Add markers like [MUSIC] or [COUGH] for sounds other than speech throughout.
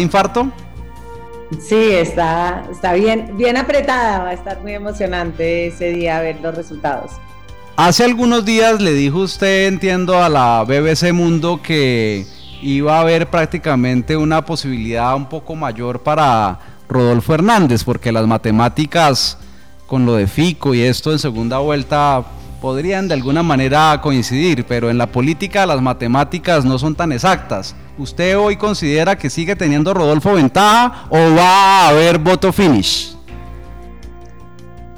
infarto? Sí, está, está bien, bien apretada, va a estar muy emocionante ese día ver los resultados. Hace algunos días le dijo usted, entiendo, a la BBC Mundo que iba a haber prácticamente una posibilidad un poco mayor para Rodolfo Hernández, porque las matemáticas con lo de Fico y esto en segunda vuelta podrían de alguna manera coincidir, pero en la política las matemáticas no son tan exactas. ¿Usted hoy considera que sigue teniendo Rodolfo ventaja o va a haber voto finish?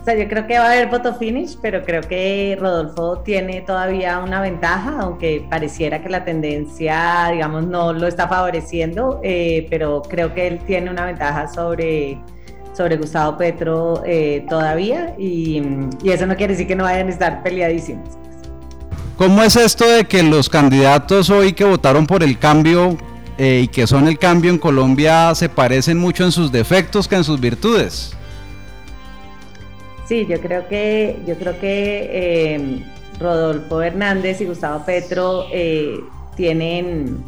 O sea, yo creo que va a haber voto finish, pero creo que Rodolfo tiene todavía una ventaja, aunque pareciera que la tendencia, digamos, no lo está favoreciendo, eh, pero creo que él tiene una ventaja sobre sobre Gustavo Petro eh, todavía y, eso no quiere decir que no vayan a estar peleadísimos. ¿Cómo es esto de que los candidatos hoy que votaron por el cambio eh, y que son el cambio en Colombia se parecen mucho en sus defectos que en sus virtudes? Sí, yo creo que, yo creo que eh, Rodolfo Hernández y Gustavo Petro tienen,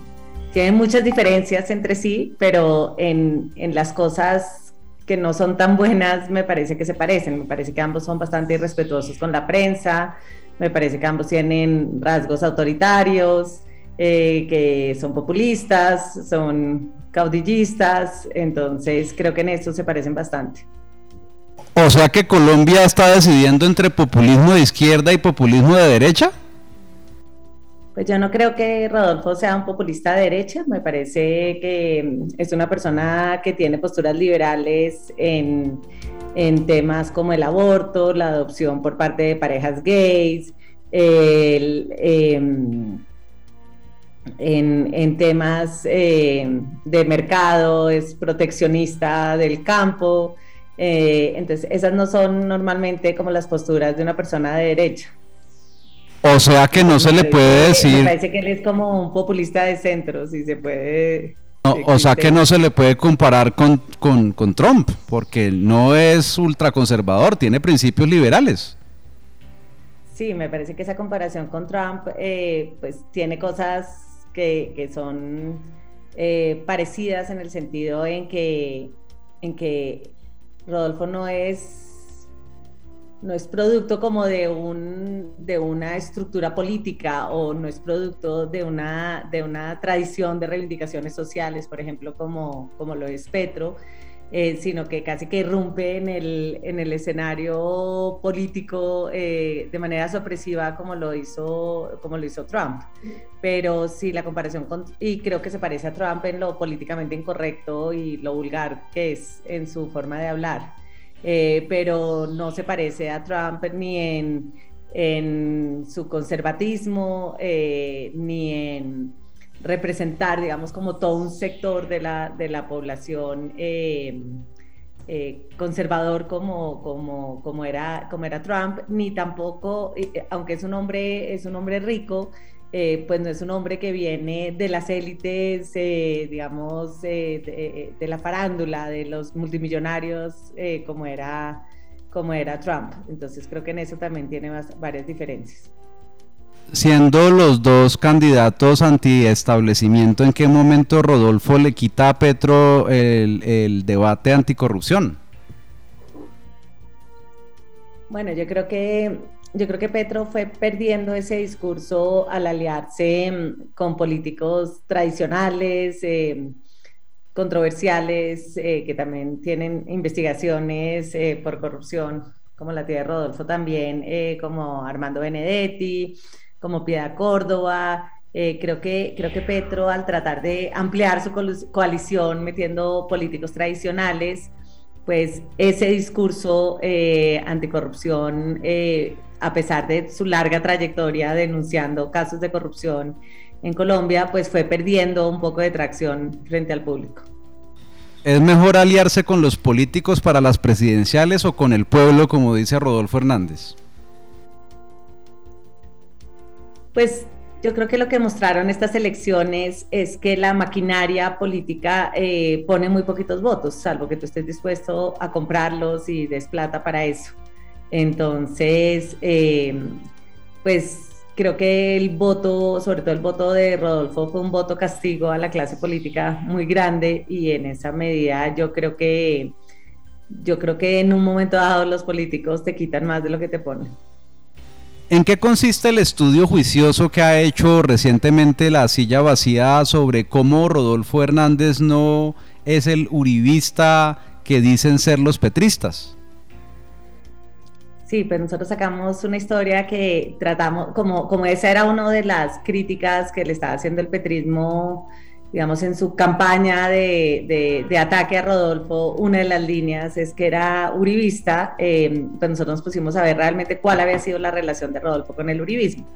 tienen muchas diferencias entre sí, pero en, en las cosas que no son tan buenas, me parece que se parecen. Me parece que ambos son bastante irrespetuosos con la prensa, me parece que ambos tienen rasgos autoritarios, eh, que son populistas, son caudillistas, entonces creo que en eso se parecen bastante. O sea que Colombia está decidiendo entre populismo de izquierda y populismo de derecha. Pues yo no creo que Rodolfo sea un populista de derecha, me parece que es una persona que tiene posturas liberales en, temas como el aborto, la adopción por parte de parejas gays, em, en, temas em, de mercado, es proteccionista del campo. Eh, entonces, esas no son normalmente como las posturas de una persona de derecha. O sea que no se le puede decir. Me parece que él es como un populista de centro, si se puede. o sea que no se le puede comparar con, con, Trump, porque no es ultraconservador, tiene principios liberales. Sí, me parece que esa comparación con Trump, eh, pues tiene cosas que, que son eh, parecidas en el sentido en que, en que Rodolfo no es no es producto como de, un, de una estructura política o no es producto de una, de una tradición de reivindicaciones sociales, por ejemplo, como, como lo es Petro, eh, sino que casi que irrumpe en el, en el escenario político eh, de manera sorpresiva como lo, hizo, como lo hizo Trump. Pero sí, la comparación con, y creo que se parece a Trump en lo políticamente incorrecto y lo vulgar que es en su forma de hablar. Eh, pero no se parece a Trump ni en, en su conservatismo, eh, ni en representar, digamos, como todo un sector de la, de la población eh, conservador como, como, como, era, como era Trump, ni tampoco, aunque es un hombre, es un hombre rico, eh, pues no es un hombre que viene de las élites, eh, digamos, de, la farándula, de los multimillonarios, eh, como, era, como era Trump. Entonces creo que en eso también tiene varias diferencias. Siendo los dos candidatos anti-establecimiento, ¿en qué momento Rodolfo le quita a Petro el, el debate anticorrupción? Bueno, yo creo que yo creo que Petro fue perdiendo ese discurso al aliarse mm, con políticos tradicionales, eh, controversiales, eh, que también tienen investigaciones eh, por corrupción, como la tía de Rodolfo también, como Armando Benedetti, como Piedad Córdoba. creo, que, creo que Petro, al tratar de ampliar su coalición metiendo políticos tradicionales, pues ese discurso anticorrupción a pesar de su larga trayectoria denunciando casos de corrupción en Colombia, pues fue perdiendo un poco de tracción frente al público. ¿Es mejor aliarse con los políticos para las presidenciales o con el pueblo, como dice Rodolfo Hernández? Pues yo creo que lo que mostraron estas elecciones es que la maquinaria política eh, pone muy poquitos votos, salvo que tú estés dispuesto a comprarlos y des plata para eso. Entonces, eh, pues creo que el voto, sobre todo el voto de Rodolfo, fue un voto castigo a la clase política muy grande y en esa medida yo creo que yo creo que en un momento dado los políticos te quitan más de lo que te ponen. ¿En qué consiste el estudio juicioso que ha hecho recientemente la silla vacía sobre cómo Rodolfo Hernández no es el uribista que dicen ser los petristas? Sí, pues nosotros sacamos una historia que tratamos, como, como esa era una de las críticas que le estaba haciendo el petrismo digamos, en su campaña de, de, ataque a Rodolfo, una de las líneas es que era uribista, eh, pues nosotros nos pusimos a ver realmente cuál había sido la relación de Rodolfo con el uribismo.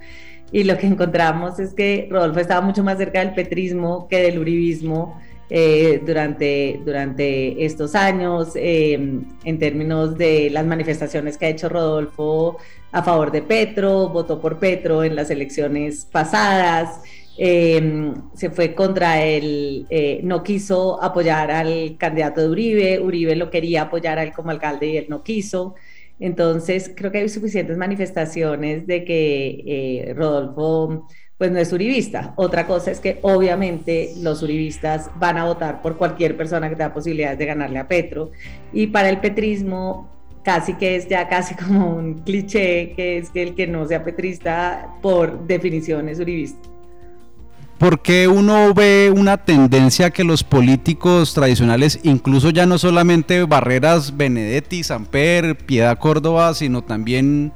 Y lo que encontramos es que Rodolfo estaba mucho más cerca del petrismo que del uribismo eh, durante, durante estos años, eh, en términos de las manifestaciones que ha hecho Rodolfo a favor de Petro, votó por Petro en las elecciones pasadas. Em, se fue contra él, eh, no quiso apoyar al candidato de Uribe, Uribe lo quería apoyar a él como alcalde y él no quiso. Entonces, creo que hay suficientes manifestaciones de que eh, Rodolfo pues no es uribista. Otra cosa es que obviamente los uribistas van a votar por cualquier persona que tenga posibilidades de ganarle a Petro. Y para el petrismo casi que es ya casi [LAUGHS] como un cliché, que es que el que no sea petrista por definición es uribista. ¿Por qué uno ve una tendencia que los políticos tradicionales, incluso ya no solamente Barreras, Benedetti, Samper, Piedad Córdoba, sino también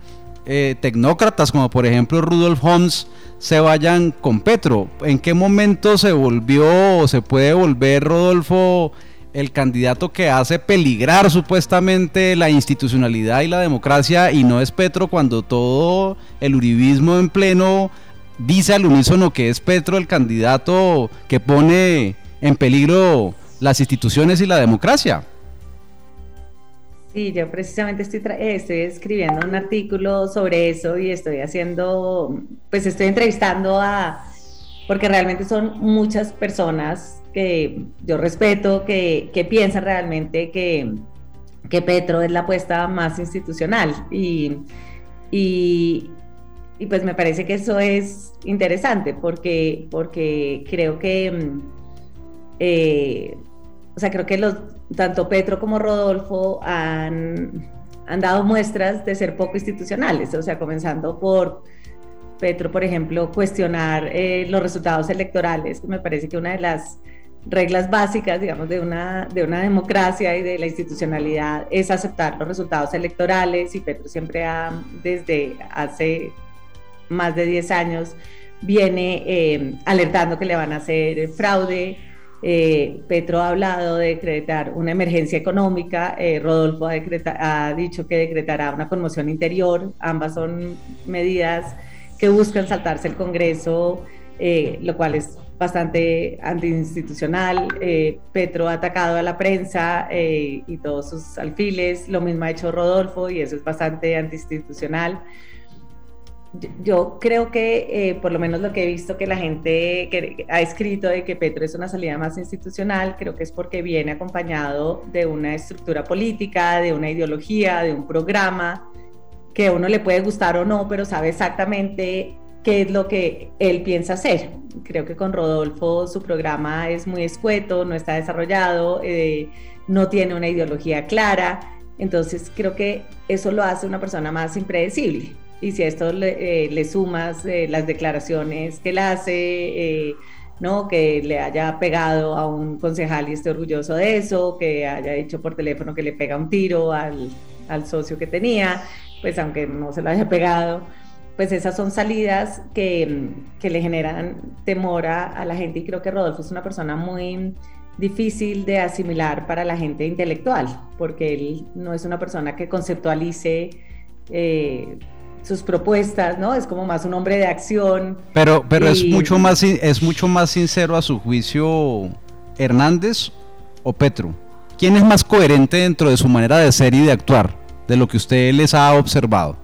eh, tecnócratas como por ejemplo Rudolf Holmes, se vayan con Petro? ¿En qué momento se volvió o se puede volver Rodolfo el candidato que hace peligrar supuestamente la institucionalidad y la democracia y no es Petro cuando todo el uribismo en pleno dice al unísono que es Petro el candidato que pone en peligro las instituciones y la democracia. Sí, yo precisamente estoy, estoy escribiendo un artículo sobre eso y estoy haciendo, pues estoy entrevistando a, porque realmente son muchas personas que yo respeto, que, que piensan realmente que, que Petro es la apuesta más institucional y, y, pues me parece que eso es interesante porque, porque creo que, mm, eh, o sea, creo que los, tanto Petro como Rodolfo han, han dado muestras de ser poco institucionales, o sea, comenzando por Petro, por ejemplo, cuestionar eh, los resultados electorales, que me parece que una de las reglas básicas, digamos, de una, de una democracia y de la institucionalidad es aceptar los resultados electorales y Petro siempre ha, desde hace más de 10 años, viene eh, alertando que le van a hacer fraude. Eh, Petro ha hablado de decretar una emergencia económica, eh, Rodolfo ha, dicho que decretará una conmoción interior, ambas son medidas que buscan saltarse el Congreso, lo cual es bastante antiinstitucional. Petro ha atacado a la prensa y todos sus alfiles, lo mismo ha hecho Rodolfo y eso es bastante antiinstitucional yo creo que, eh, por lo menos lo que he visto que la gente que ha escrito de que Petro es una salida más institucional, creo que es porque viene acompañado de una estructura política, de una ideología, de un programa que a uno le puede gustar o no, pero sabe exactamente qué es lo que él piensa hacer. Creo que con Rodolfo su programa es muy escueto, no está desarrollado, eh, no tiene una ideología clara, entonces creo que eso lo hace una persona más impredecible y si a esto le, eh, sumas eh, las declaraciones que él hace, eh, ¿no? que le haya pegado a un concejal y esté orgulloso de eso, que haya dicho por teléfono que le pega un tiro al, al socio que tenía, pues aunque no se lo haya pegado, pues esas son salidas que, que le generan temor a, a, la gente y creo que Rodolfo es una persona muy difícil de asimilar para la gente intelectual, porque él no es una persona que conceptualice eh, sus propuestas, ¿no? Es como más un hombre de acción. Pero, pero es mucho más es mucho más sincero a su juicio Hernández o Petro. ¿Quién es más coherente dentro de su manera de ser y de actuar, de lo que usted les ha observado?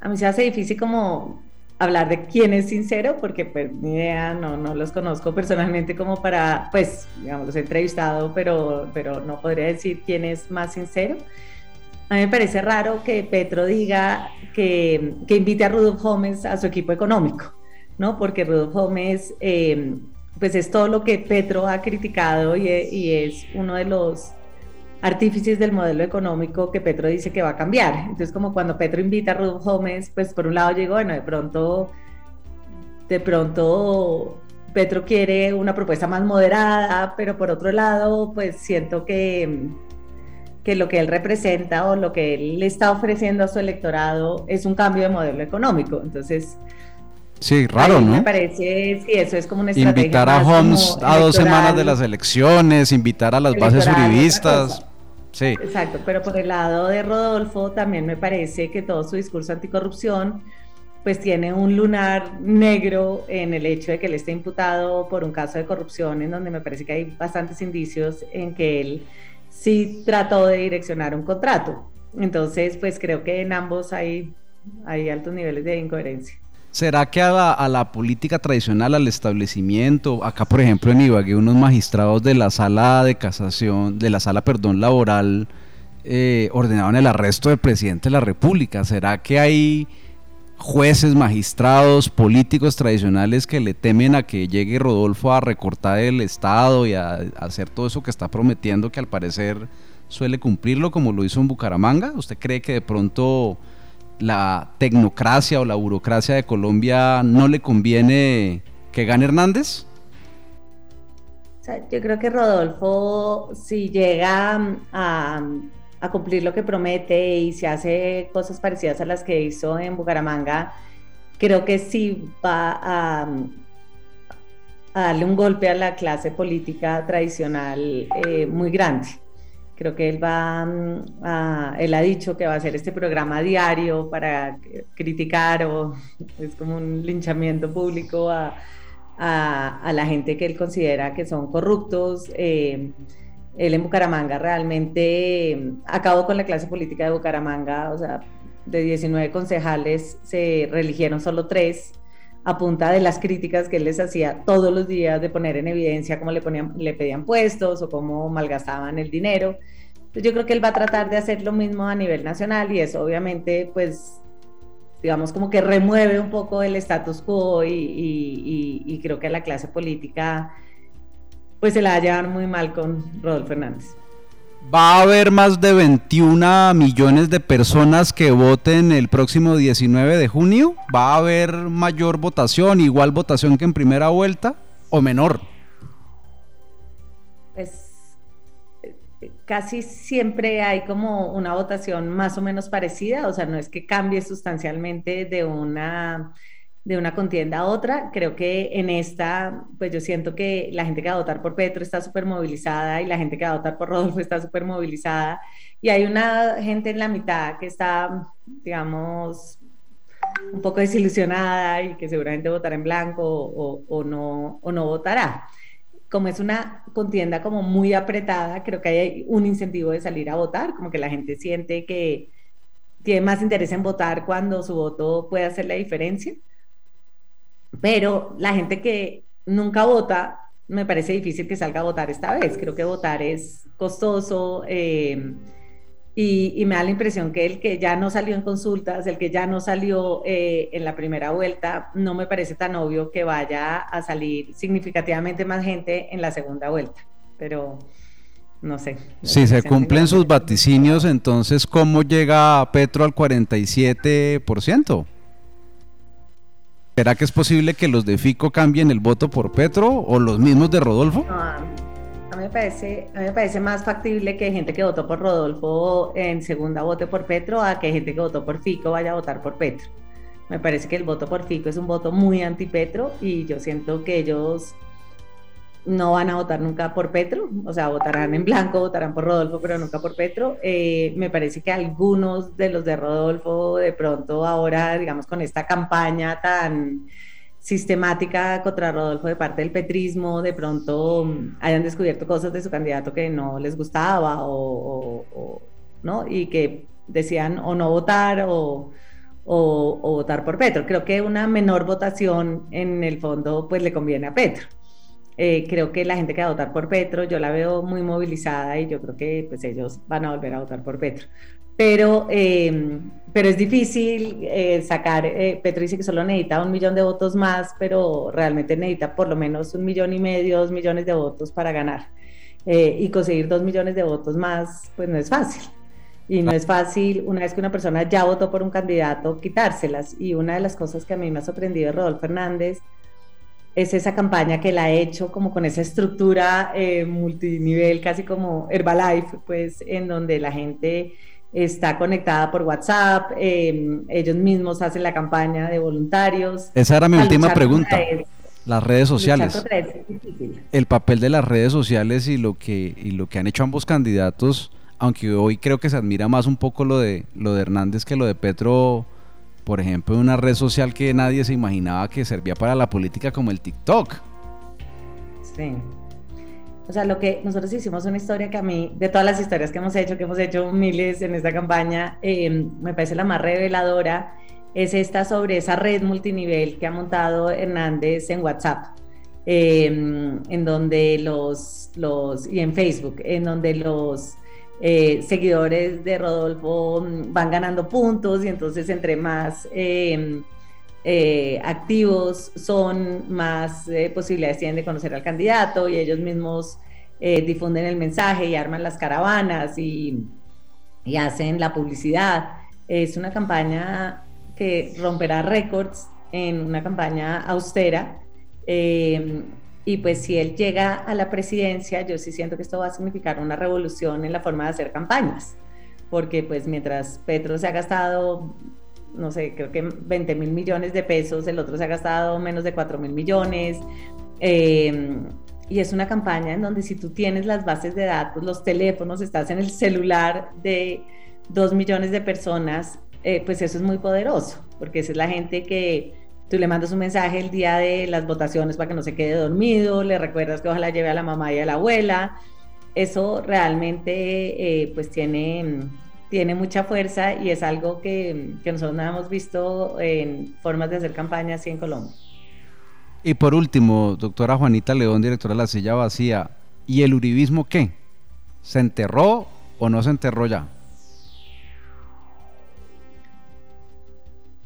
A mí se hace difícil como hablar de quién es sincero, porque pues ni idea, no, no los conozco personalmente como para, pues, digamos, los he entrevistado, pero, pero no podría decir quién es más sincero a mí me parece raro que Petro diga que, que invite a Rudolf Gómez a su equipo económico, ¿no? Porque Rudolf Gómez, eh, pues es todo lo que Petro ha criticado y, y es uno de los artífices del modelo económico que Petro dice que va a cambiar. Entonces, como cuando Petro invita a Rudolf Gómez, pues por un lado llegó, bueno, de pronto, de pronto Petro quiere una propuesta más moderada, pero por otro lado, pues siento que, que lo que él representa o lo que él le está ofreciendo a su electorado es un cambio de modelo económico. Entonces, Sí, raro, ¿no? Me parece, sí, eso es como una estrategia. Invitar a Holmes a dos semanas de las elecciones, invitar a las bases uribistas. Sí. Exacto, pero por el lado de Rodolfo también me parece que todo su discurso anticorrupción pues tiene un lunar negro en el hecho de que él esté imputado por un caso de corrupción en donde me parece que hay bastantes indicios en que él sí trató de direccionar un contrato. Entonces, pues creo que en ambos hay, hay altos niveles de incoherencia. ¿Será que a la, política tradicional, al establecimiento, acá por ejemplo en Ibagué, unos magistrados de la sala de casación, de la sala, perdón, laboral, eh, ordenaban el arresto del presidente de la República? ¿Será que hay jueces, magistrados, políticos tradicionales que le temen a que llegue Rodolfo a recortar el Estado y a, hacer todo eso que está prometiendo, que al parecer suele cumplirlo como lo hizo en Bucaramanga? ¿Usted cree que de pronto la tecnocracia o la burocracia de Colombia no le conviene que gane Hernández? yo creo que Rodolfo, si llega a, cumplir lo que promete y se hace cosas parecidas a las que hizo en Bucaramanga, creo que sí va a, darle un golpe a la clase política tradicional eh, muy grande. Creo que él va mm, a, él ha dicho que va a hacer este programa diario para criticar o [LAUGHS] es como un linchamiento público a, a, la gente que él considera que son corruptos. Eh, él en Bucaramanga realmente mm, acabó con la clase política de Bucaramanga, o sea, de 19 concejales se reeligieron solo tres a punta de las críticas que él les hacía todos los días de poner en evidencia cómo le, ponían, le pedían puestos o cómo malgastaban el dinero. Entonces yo creo que él va a tratar de hacer lo mismo a nivel nacional y eso obviamente pues digamos como que remueve un poco el status quo y, y creo que la clase política pues se la va a llevar muy mal con Rodolfo Fernández. Va a haber más de 21 millones de personas que voten el próximo 19 de junio. ¿Va a haber mayor votación, igual votación que en primera vuelta o menor? Pues casi siempre hay como una votación más o menos parecida, o sea, no es que cambie sustancialmente de una de una contienda a otra. Creo que en esta, pues yo siento que la gente que va a votar por Petro está súper movilizada y la gente que va a votar por Rodolfo está súper movilizada. Y hay una gente en la mitad que está, digamos, un poco desilusionada y que seguramente votará en blanco o, o no, o no votará. Como es una contienda como muy apretada, creo que hay un incentivo de salir a votar, como que la gente siente que tiene más interés en votar cuando su voto puede hacer la diferencia. Pero la gente que nunca vota, me parece difícil que salga a votar esta vez. Creo que votar es costoso eh, y, me da la impresión que el que ya no salió en consultas, el que ya no salió eh, en la primera vuelta, no me parece tan obvio que vaya a salir significativamente más gente en la segunda vuelta. Pero no sé. Si se cumplen sus vaticinios, entonces, ¿cómo llega Petro al 47%? ¿Será que es posible que los de Fico cambien el voto por Petro o los mismos de Rodolfo? a, mí me parece, a mí me parece más factible que gente que votó por Rodolfo en segunda vote por Petro a que gente que votó por Fico vaya a votar por Petro. Me parece que el voto por Fico es un voto muy anti-Petro y yo siento que ellos no van a votar nunca por Petro, o sea, votarán en blanco, votarán por Rodolfo, pero nunca por Petro. Eh, me parece que algunos de los de Rodolfo, de pronto ahora, digamos, con esta campaña tan sistemática contra Rodolfo de parte del petrismo, de pronto mm, hayan descubierto cosas de su candidato que no les gustaba o, ¿no? y que decían o no votar o, o votar por Petro. Creo que una menor votación en el fondo pues le conviene a Petro. Eh, creo que la gente que va a votar por Petro, yo la veo muy movilizada y yo creo que pues ellos van a volver a votar por Petro. pero, em, pero es difícil eh, sacar, eh, Petro dice que solo necesita un millón de votos más, pero realmente necesita por lo menos un millón y medio, dos millones de votos para ganar. Eh, y conseguir dos millones de votos más, pues no es fácil. Y no es fácil, una vez que una persona ya votó por un candidato, quitárselas. Y una de las cosas que a mí me ha sorprendido de Rodolfo Fernández es esa campaña que la ha hecho como con esa estructura eh, multinivel, casi como Herbalife, pues en donde la gente está conectada por WhatsApp, em, ellos mismos hacen la campaña de voluntarios. Esa era mi última pregunta. Las redes sociales. El papel de las redes sociales y lo que y lo que han hecho ambos candidatos, aunque hoy creo que se admira más un poco lo de lo de Hernández que lo de Petro, por ejemplo, una red social que nadie se imaginaba que servía para la política como el TikTok. Sí. O sea, lo que nosotros hicimos una historia que a mí, de todas las historias que hemos hecho, que hemos hecho miles en esta campaña, eh, me parece la más reveladora es esta sobre esa red multinivel que ha montado Hernández en WhatsApp, em, en donde los, los, y en Facebook, en donde los eh, seguidores de Rodolfo van ganando puntos y entonces entre más em, eh, activos son, más eh, posibilidades tienen de conocer al candidato y ellos mismos difunden el mensaje y arman las caravanas y, hacen la publicidad. Es una campaña que romperá récords en una campaña austera. Eh, y pues si él llega a la presidencia, yo sí siento que esto va a significar una revolución en la forma de hacer campañas, porque pues mientras Petro se ha gastado, no sé, creo que 20 mil millones de pesos, el otro se ha gastado menos de 4 mil millones. Eh, y es una campaña en donde si tú tienes las bases de datos, los teléfonos, estás en el celular de 2 millones de personas, eh, pues eso es muy poderoso, porque esa es la gente que tú le mandas un mensaje el día de las votaciones para que no se quede dormido, le recuerdas que ojalá lleve a la mamá y a la abuela. Eso realmente eh, pues tiene, tiene mucha fuerza y es algo que, que nosotros no hemos visto en formas de hacer campaña así en Colombia. Y por último, doctora Juanita León, directora de La Silla Vacía, ¿y el uribismo qué? ¿Se enterró o no se enterró ya?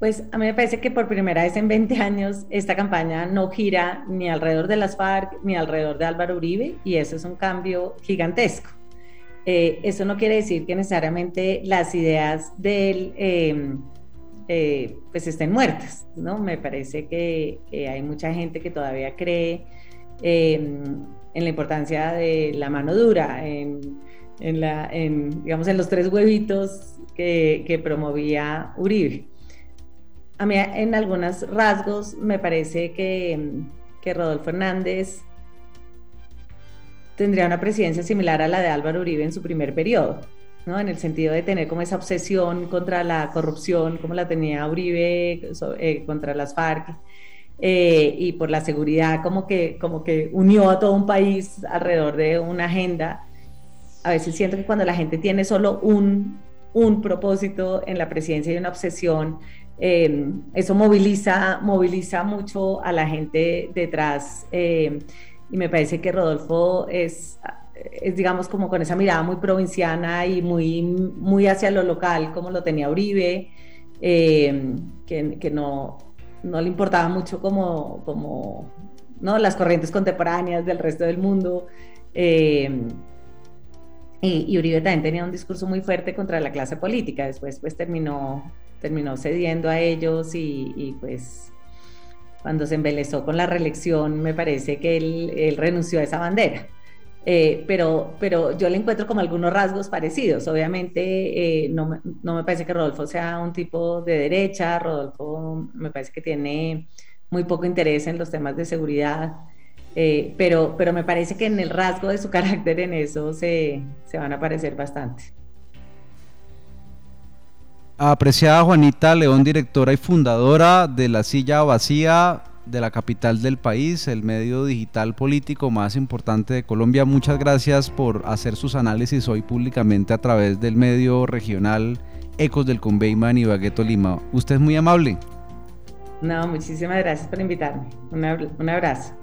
Pues a mí me parece que por primera vez en 20 años esta campaña no gira ni alrededor de las FARC ni alrededor de Álvaro Uribe y eso es un cambio gigantesco. Eh, eso no quiere decir que necesariamente las ideas de él em, eh, pues estén muertas, ¿no? Me parece que, hay mucha gente que todavía cree em, en la importancia de la mano dura, en, la, digamos, en los tres huevitos que promovía Uribe a mí en algunos rasgos me parece que, que Rodolfo Hernández tendría una presidencia similar a la de Álvaro Uribe en su primer periodo, ¿no? en el sentido de tener como esa obsesión contra la corrupción, como la tenía Uribe eh, contra las FARC, eh, y por la seguridad, como que, como que unió a todo un país alrededor de una agenda. A veces siento que cuando la gente tiene solo un, un propósito en la presidencia y una obsesión, eh, eso moviliza, moviliza mucho a la gente detrás. Eh, y me parece que Rodolfo es, es, digamos, como con esa mirada muy provinciana y muy, muy hacia lo local, como lo tenía Uribe, eh, que, que, no, no le importaba mucho como, como ¿no? las corrientes contemporáneas del resto del mundo. y, y, Uribe también tenía un discurso muy fuerte contra la clase política. Después, pues terminó terminó cediendo a ellos y, pues cuando se embelezó con la reelección me parece que él, renunció a esa bandera. Eh, pero, pero yo le encuentro como algunos rasgos parecidos. Obviamente eh, no, me parece que Rodolfo sea un tipo de derecha, Rodolfo me parece que tiene muy poco interés en los temas de seguridad, eh, pero, pero me parece que en el rasgo de su [LAUGHS] carácter en eso se, se van a parecer bastante. Apreciada Juanita León, directora y fundadora de La Silla Vacía de la capital del país, el medio digital político más importante de Colombia. Muchas gracias por hacer sus análisis hoy públicamente a través del medio regional Ecos del Conveyman y Bagueto Lima. Usted es muy amable. No, muchísimas gracias por invitarme. un abrazo.